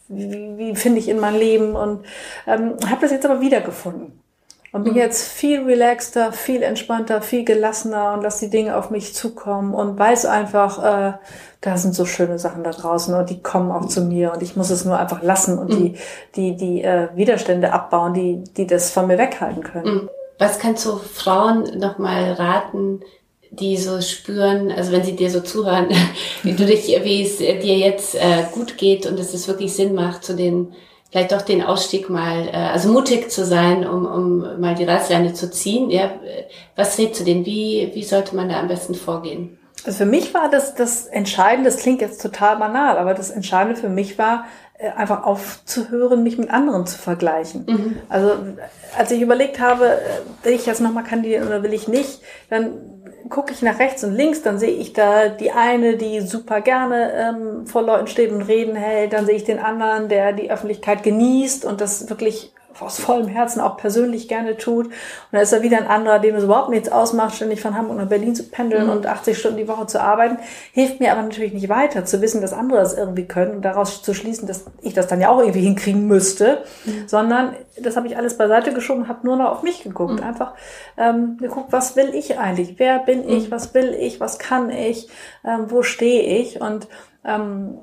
wie, wie finde ich in mein Leben und ähm, habe das jetzt aber wiedergefunden. Und bin mhm. jetzt viel relaxter, viel entspannter, viel gelassener und lasse die Dinge auf mich zukommen und weiß einfach, äh, da sind so schöne Sachen da draußen und die kommen auch zu mir und ich muss es nur einfach lassen und mhm. die, die, die äh, Widerstände abbauen, die, die das von mir weghalten können. Mhm. Was kannst du Frauen nochmal raten, die so spüren, also wenn sie dir so zuhören, wie du dich, wie es dir jetzt äh, gut geht und dass es wirklich Sinn macht, zu den vielleicht doch den Ausstieg mal, äh, also mutig zu sein, um, um mal die Reißleine zu ziehen. Ja, was rätst du denen? Wie, wie sollte man da am besten vorgehen? Also für mich war das das Entscheidende, das klingt jetzt total banal, aber das Entscheidende für mich war, äh, einfach aufzuhören, mich mit anderen zu vergleichen. Mhm. Also als ich überlegt habe, äh, will ich jetzt nochmal kandidieren oder will ich nicht, dann gucke ich nach rechts und links, dann sehe ich da die eine, die super gerne ähm, vor Leuten steht und Reden hält, dann sehe ich den anderen, der die Öffentlichkeit genießt und das wirklich aus vollem Herzen auch persönlich gerne tut. Und da ist da wieder ein anderer, dem es überhaupt nichts ausmacht, ständig von Hamburg nach Berlin zu pendeln mhm. und 80 Stunden die Woche zu arbeiten. Hilft mir aber natürlich nicht weiter, zu wissen, dass andere das irgendwie können und daraus zu schließen, dass ich das dann ja auch irgendwie hinkriegen müsste, mhm. sondern das habe ich alles beiseite geschoben, habe nur noch auf mich geguckt. Mhm. Einfach ähm, geguckt, was will ich eigentlich? Wer bin ich? Mhm. Was will ich? Was kann ich? Ähm, wo stehe ich? Und ähm,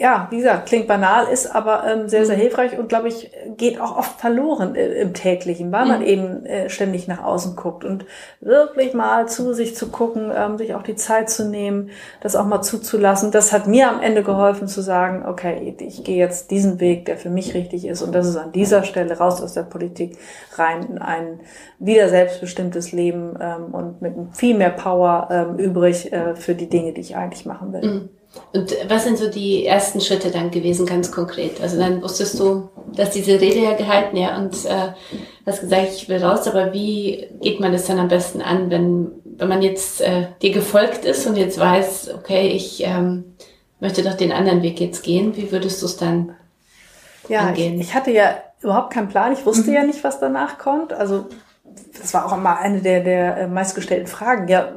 ja, wie gesagt, klingt banal, ist aber ähm, sehr, sehr mhm. hilfreich und glaube ich, geht auch oft verloren äh, im täglichen, weil man mhm. eben äh, ständig nach außen guckt und wirklich mal zu sich zu gucken, ähm, sich auch die Zeit zu nehmen, das auch mal zuzulassen. Das hat mir am Ende geholfen zu sagen, okay, ich gehe jetzt diesen Weg, der für mich richtig ist und das ist an dieser Stelle raus aus der Politik, rein in ein wieder selbstbestimmtes Leben ähm, und mit viel mehr Power ähm, übrig äh, für die Dinge, die ich eigentlich machen will. Mhm. Und was sind so die ersten Schritte dann gewesen, ganz konkret? Also dann wusstest du, dass diese Rede ja gehalten, ja, und äh, hast gesagt, ich will raus, aber wie geht man das dann am besten an, wenn, wenn man jetzt äh, dir gefolgt ist und jetzt weiß, okay, ich ähm, möchte doch den anderen Weg jetzt gehen, wie würdest du es dann ja, angehen? Ich, ich hatte ja überhaupt keinen Plan, ich wusste mhm. ja nicht, was danach kommt. Also das war auch immer eine der, der äh, meistgestellten Fragen. Ja,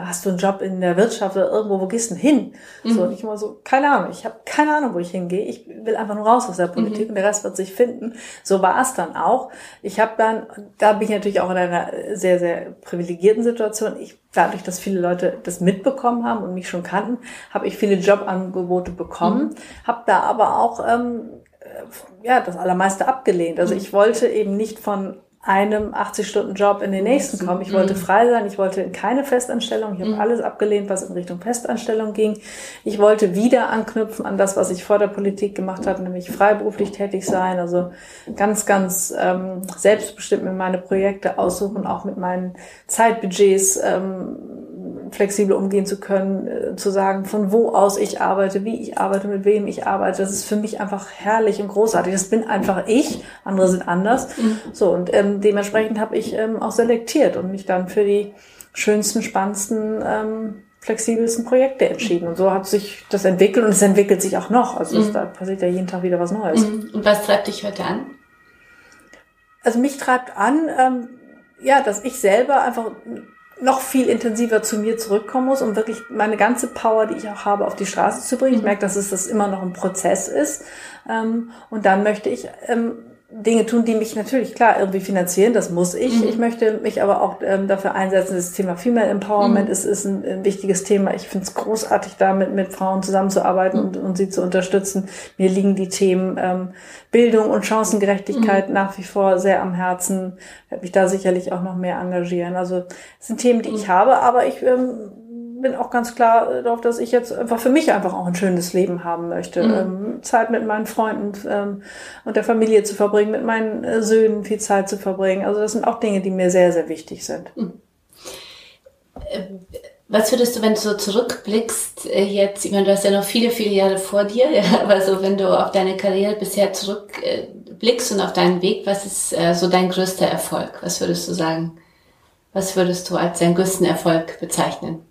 hast du einen Job in der Wirtschaft oder irgendwo, wo gehst du denn hin? Mhm. So, und ich immer so, keine Ahnung, ich habe keine Ahnung, wo ich hingehe. Ich will einfach nur raus aus der Politik mhm. und der Rest wird sich finden. So war es dann auch. Ich habe dann, da bin ich natürlich auch in einer sehr, sehr privilegierten Situation. Ich, dadurch, dass viele Leute das mitbekommen haben und mich schon kannten, habe ich viele Jobangebote bekommen, mhm. habe da aber auch ähm, äh, ja, das allermeiste abgelehnt. Also mhm. ich wollte eben nicht von einem 80-Stunden-Job in den nächsten kommen. Ich wollte mhm. frei sein, ich wollte keine Festanstellung, ich habe mhm. alles abgelehnt, was in Richtung Festanstellung ging. Ich wollte wieder anknüpfen an das, was ich vor der Politik gemacht habe, nämlich freiberuflich tätig sein, also ganz, ganz ähm, selbstbestimmt mit meine Projekte aussuchen, auch mit meinen Zeitbudgets ähm, flexibel umgehen zu können, äh, zu sagen, von wo aus ich arbeite, wie ich arbeite, mit wem ich arbeite. Das ist für mich einfach herrlich und großartig. Das bin einfach ich, andere sind anders. Mhm. So, und ähm, dementsprechend habe ich ähm, auch selektiert und mich dann für die schönsten, spannendsten, ähm, flexibelsten Projekte entschieden. Und so hat sich das entwickelt und es entwickelt sich auch noch. Also mhm. da passiert ja jeden Tag wieder was Neues. Mhm. Und was treibt dich heute an? Also mich treibt an, ähm, ja, dass ich selber einfach noch viel intensiver zu mir zurückkommen muss, um wirklich meine ganze Power, die ich auch habe, auf die Straße zu bringen. Ich mhm. merke, dass es das immer noch ein Prozess ist. Ähm, und dann möchte ich ähm, Dinge tun, die mich natürlich klar irgendwie finanzieren, das muss ich. Mhm. Ich möchte mich aber auch ähm, dafür einsetzen, das Thema Female Empowerment mhm. ist, ist ein, ein, wichtiges Thema. Ich finde es großartig, damit mit Frauen zusammenzuarbeiten mhm. und, und sie zu unterstützen. Mir liegen die Themen ähm, Bildung und Chancengerechtigkeit mhm. nach wie vor sehr am Herzen. Ich werde mich da sicherlich auch noch mehr engagieren. Also es sind Themen, die ich mhm. habe, aber ich ähm, bin auch ganz klar äh, darauf, dass ich jetzt einfach für mich einfach auch ein schönes Leben haben möchte. Mhm. Ähm, Zeit mit meinen Freunden ähm, und der Familie zu verbringen, mit meinen äh, Söhnen viel Zeit zu verbringen. Also das sind auch Dinge, die mir sehr, sehr wichtig sind. Mhm. Was würdest du, wenn du so zurückblickst, äh, jetzt, ich meine, du hast ja noch viele, viele Jahre vor dir, ja, aber so, wenn du auf deine Karriere bisher zurückblickst und auf deinen Weg, was ist so dein größter Erfolg? Was würdest du sagen? Was würdest du als deinen größten Erfolg bezeichnen?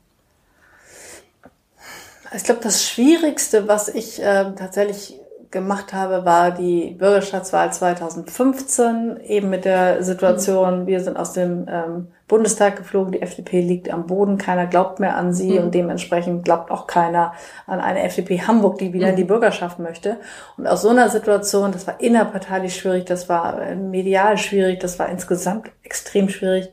Ich glaube, das Schwierigste, was ich äh, tatsächlich gemacht habe, war die Bürgerschaftswahl 2015, eben mit der Situation, mhm. wir sind aus dem ähm, Bundestag geflogen, die FDP liegt am Boden, keiner glaubt mehr an sie mhm. und dementsprechend glaubt auch keiner an eine FDP Hamburg, die wieder mhm. in die Bürgerschaft möchte. Und aus so einer Situation, das war innerparteilich schwierig, das war äh, medial schwierig, das war insgesamt extrem schwierig,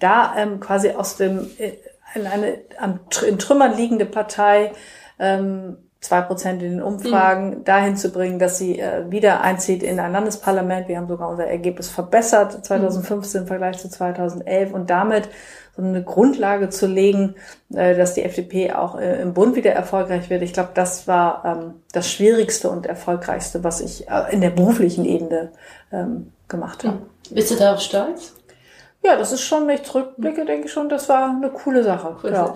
da ähm, quasi aus dem äh, in eine an, in Trümmern liegende Partei ähm, zwei Prozent in den Umfragen mhm. dahin zu bringen, dass sie äh, wieder einzieht in ein Landesparlament. Wir haben sogar unser Ergebnis verbessert 2015 mhm. im Vergleich zu 2011 und damit so eine Grundlage zu legen, äh, dass die FDP auch äh, im Bund wieder erfolgreich wird. Ich glaube, das war ähm, das Schwierigste und Erfolgreichste, was ich äh, in der beruflichen Ebene ähm, gemacht habe. Mhm. Bist du darauf stolz? Ja, das ist schon, wenn ich zurückblicke, denke ich schon, das war eine coole Sache. Cool. Ja.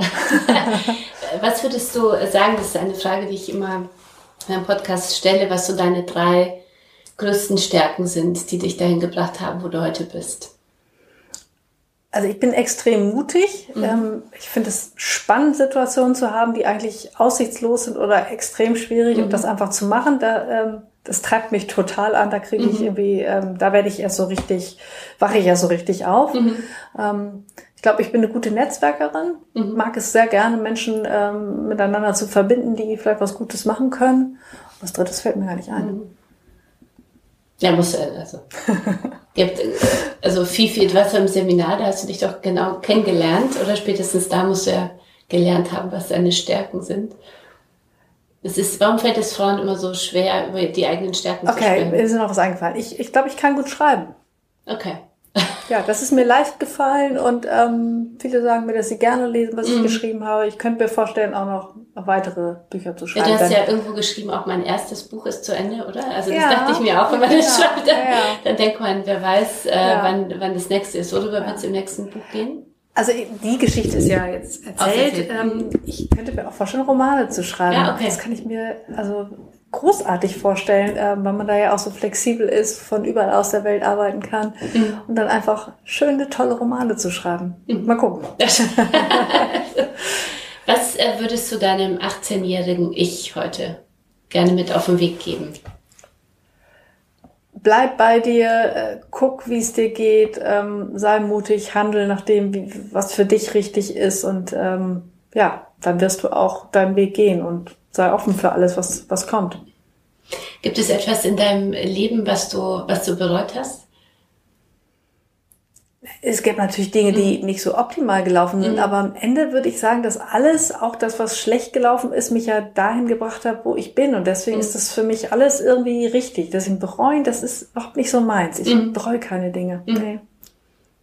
was würdest du sagen, das ist eine Frage, die ich immer in einem Podcast stelle, was so deine drei größten Stärken sind, die dich dahin gebracht haben, wo du heute bist? Also ich bin extrem mutig. Mhm. Ähm, ich finde es spannend, Situationen zu haben, die eigentlich aussichtslos sind oder extrem schwierig mhm. und das einfach zu machen. Da ähm, das treibt mich total an. Da kriege ich mhm. irgendwie, ähm, da werde ich erst so richtig, wache ich erst so richtig auf. Mhm. Ähm, ich glaube, ich bin eine gute Netzwerkerin, mhm. mag es sehr gerne, Menschen ähm, miteinander zu verbinden, die vielleicht was Gutes machen können. Was Drittes fällt mir gar nicht ein. Mhm. Ja, muss also. gibt, äh, also viel, viel was im Seminar, da hast du dich doch genau kennengelernt oder spätestens da musst du ja gelernt haben, was deine Stärken sind. Es ist, warum fällt es Frauen immer so schwer, über die eigenen Stärken okay, zu sprechen? Okay, mir ist noch was eingefallen. Ich, ich glaube, ich kann gut schreiben. Okay. ja, das ist mir leicht gefallen und ähm, viele sagen mir, dass sie gerne lesen, was mm. ich mhm. geschrieben habe. Ich könnte mir vorstellen, auch noch, weitere Bücher zu schreiben. Ja, du hast ja irgendwo geschrieben, auch mein erstes Buch ist zu Ende, oder? Also das ja, dachte ich mir auch, wenn man das ja, schreibt, dann, ja, dann denkt man, wer weiß, äh, wann, wann das nächste ist. Worüber wird es im nächsten Buch gehen? Also die Geschichte ist ja jetzt erzählt. Ähm, ich könnte mir auch vorstellen, Romane zu schreiben. Ja, okay. Das kann ich mir also großartig vorstellen, äh, weil man da ja auch so flexibel ist, von überall aus der Welt arbeiten kann mhm. und dann einfach schöne, tolle Romane zu schreiben. Mhm. Mal gucken. Was äh, würdest du deinem 18-jährigen Ich heute gerne mit auf den Weg geben? Bleib bei dir, äh, guck, wie es dir geht, ähm, sei mutig, handel nach dem, wie, was für dich richtig ist und ähm, ja, dann wirst du auch deinen Weg gehen und sei offen für alles, was, was kommt. Gibt es etwas in deinem Leben, was du, was du bereut hast? Es gibt natürlich Dinge, die mhm. nicht so optimal gelaufen sind, mhm. aber am Ende würde ich sagen, dass alles, auch das, was schlecht gelaufen ist, mich ja dahin gebracht hat, wo ich bin. Und deswegen mhm. ist das für mich alles irgendwie richtig. Deswegen bereuen, das ist überhaupt nicht so meins. Ich mhm. bereue keine Dinge. Mhm. Nee.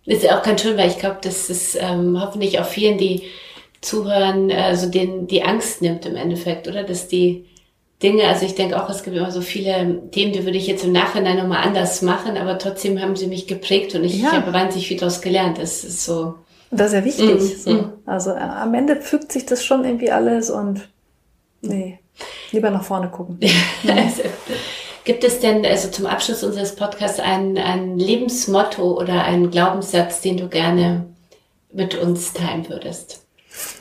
Ist ja auch ganz schön, weil ich glaube, das ist ähm, hoffentlich auch vielen, die zuhören, also denen die Angst nimmt im Endeffekt, oder? Dass die Dinge, also ich denke auch, es gibt immer so viele Themen, die würde ich jetzt im Nachhinein nochmal anders machen, aber trotzdem haben sie mich geprägt und ich, ja. ich habe wahnsinnig viel daraus gelernt. Das ist so. Das ist ja wichtig. Mm, so. Mm. Also äh, am Ende fügt sich das schon irgendwie alles und nee, lieber nach vorne gucken. also, gibt es denn, also zum Abschluss unseres Podcasts, ein, ein Lebensmotto oder einen Glaubenssatz, den du gerne mit uns teilen würdest?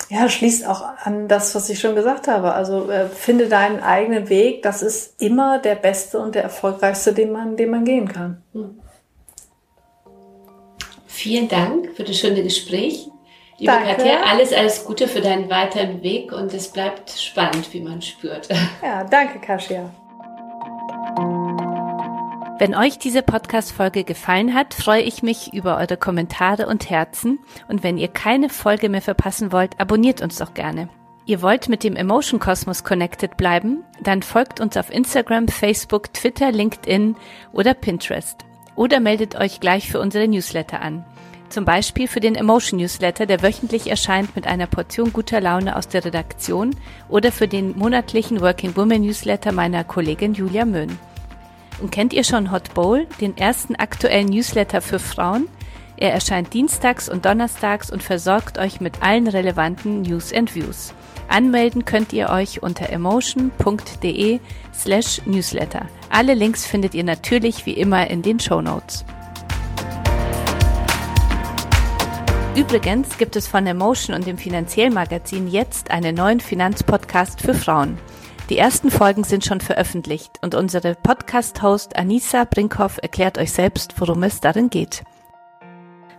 Ja, schließt auch an das, was ich schon gesagt habe. Also äh, finde deinen eigenen Weg. Das ist immer der beste und der erfolgreichste, den man, den man gehen kann. Hm. Vielen Dank für das schöne Gespräch. Liebe Danke. Katja, alles, alles Gute für deinen weiteren Weg und es bleibt spannend, wie man spürt. Ja, danke, Kasia. Wenn euch diese Podcast-Folge gefallen hat, freue ich mich über eure Kommentare und Herzen. Und wenn ihr keine Folge mehr verpassen wollt, abonniert uns doch gerne. Ihr wollt mit dem Emotion Kosmos connected bleiben? Dann folgt uns auf Instagram, Facebook, Twitter, LinkedIn oder Pinterest. Oder meldet euch gleich für unsere Newsletter an. Zum Beispiel für den Emotion Newsletter, der wöchentlich erscheint mit einer Portion guter Laune aus der Redaktion oder für den monatlichen Working Woman Newsletter meiner Kollegin Julia Möhn. Und kennt ihr schon Hot Bowl, den ersten aktuellen Newsletter für Frauen? Er erscheint dienstags und donnerstags und versorgt euch mit allen relevanten News and Views. Anmelden könnt ihr euch unter emotion.de slash newsletter. Alle Links findet ihr natürlich wie immer in den Show Notes. Übrigens gibt es von Emotion und dem Finanziellmagazin jetzt einen neuen Finanzpodcast für Frauen. Die ersten Folgen sind schon veröffentlicht und unsere Podcast-Host Anissa Brinkhoff erklärt euch selbst, worum es darin geht.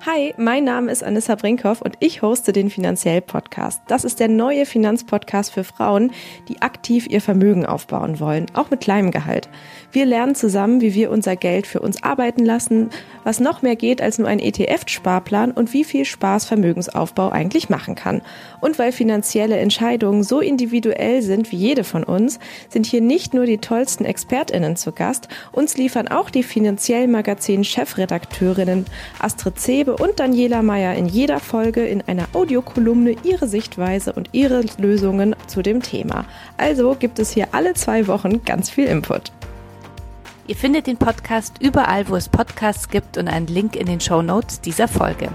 Hi, mein Name ist Anissa Brinkhoff und ich hoste den Finanziell Podcast. Das ist der neue Finanzpodcast für Frauen, die aktiv ihr Vermögen aufbauen wollen, auch mit kleinem Gehalt. Wir lernen zusammen, wie wir unser Geld für uns arbeiten lassen, was noch mehr geht als nur ein ETF-Sparplan und wie viel Spaß Vermögensaufbau eigentlich machen kann. Und weil finanzielle Entscheidungen so individuell sind wie jede von uns, sind hier nicht nur die tollsten ExpertInnen zu Gast, uns liefern auch die Finanziell Magazin Chefredakteurinnen Astrid Zebe und Daniela Meyer in jeder Folge in einer Audiokolumne ihre Sichtweise und ihre Lösungen zu dem Thema. Also gibt es hier alle zwei Wochen ganz viel Input. Ihr findet den Podcast überall, wo es Podcasts gibt und einen Link in den Show Notes dieser Folge.